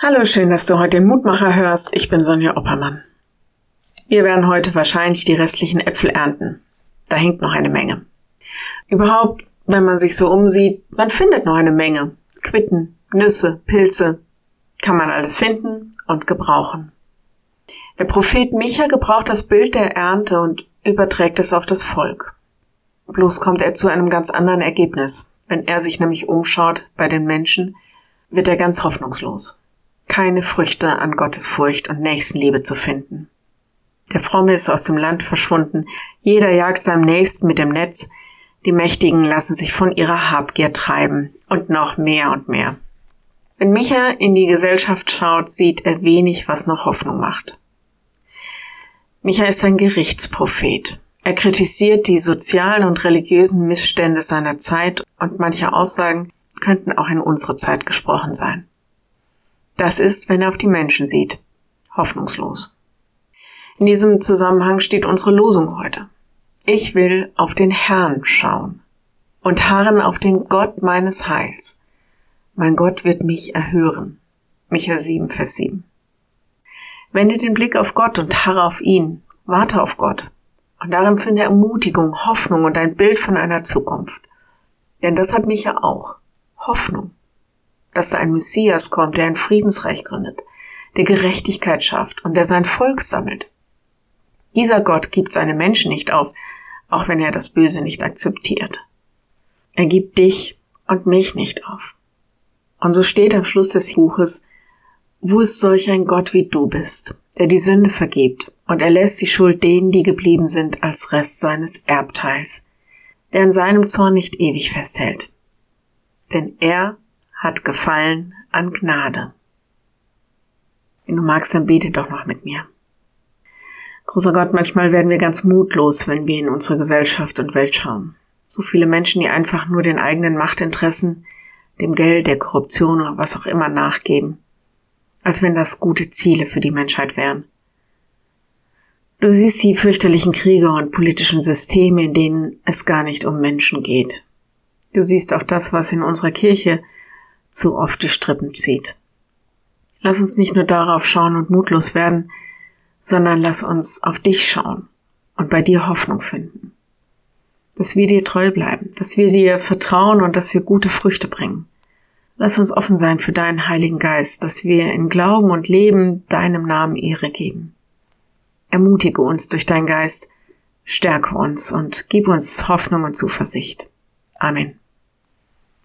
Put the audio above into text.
Hallo, schön, dass du heute den Mutmacher hörst. Ich bin Sonja Oppermann. Wir werden heute wahrscheinlich die restlichen Äpfel ernten. Da hängt noch eine Menge. Überhaupt, wenn man sich so umsieht, man findet noch eine Menge. Quitten, Nüsse, Pilze. Kann man alles finden und gebrauchen. Der Prophet Micha gebraucht das Bild der Ernte und überträgt es auf das Volk. Bloß kommt er zu einem ganz anderen Ergebnis. Wenn er sich nämlich umschaut bei den Menschen, wird er ganz hoffnungslos keine Früchte an Gottes Furcht und Nächstenliebe zu finden. Der Fromme ist aus dem Land verschwunden, jeder jagt seinem Nächsten mit dem Netz, die Mächtigen lassen sich von ihrer Habgier treiben und noch mehr und mehr. Wenn Micha in die Gesellschaft schaut, sieht er wenig, was noch Hoffnung macht. Micha ist ein Gerichtsprophet. Er kritisiert die sozialen und religiösen Missstände seiner Zeit und manche Aussagen könnten auch in unsere Zeit gesprochen sein. Das ist, wenn er auf die Menschen sieht, hoffnungslos. In diesem Zusammenhang steht unsere Losung heute. Ich will auf den Herrn schauen und harren auf den Gott meines Heils. Mein Gott wird mich erhören. Micha 7, Vers 7. Wende den Blick auf Gott und harre auf ihn. Warte auf Gott. Und darin finde Ermutigung, Hoffnung und ein Bild von einer Zukunft. Denn das hat Micha auch. Hoffnung dass da ein Messias kommt, der ein Friedensreich gründet, der Gerechtigkeit schafft und der sein Volk sammelt. Dieser Gott gibt seine Menschen nicht auf, auch wenn er das Böse nicht akzeptiert. Er gibt dich und mich nicht auf. Und so steht am Schluss des Buches, wo ist solch ein Gott wie du bist, der die Sünde vergibt und er lässt die Schuld denen, die geblieben sind, als Rest seines Erbteils, der an seinem Zorn nicht ewig festhält. Denn er hat Gefallen an Gnade. Wenn du magst, dann bete doch noch mit mir. Großer Gott, manchmal werden wir ganz mutlos, wenn wir in unsere Gesellschaft und Welt schauen. So viele Menschen, die einfach nur den eigenen Machtinteressen, dem Geld, der Korruption oder was auch immer nachgeben, als wenn das gute Ziele für die Menschheit wären. Du siehst die fürchterlichen Kriege und politischen Systeme, in denen es gar nicht um Menschen geht. Du siehst auch das, was in unserer Kirche zu oft die Strippen zieht. Lass uns nicht nur darauf schauen und mutlos werden, sondern lass uns auf dich schauen und bei dir Hoffnung finden. Dass wir dir treu bleiben, dass wir dir vertrauen und dass wir gute Früchte bringen. Lass uns offen sein für deinen Heiligen Geist, dass wir in Glauben und Leben deinem Namen Ehre geben. Ermutige uns durch dein Geist, stärke uns und gib uns Hoffnung und Zuversicht. Amen.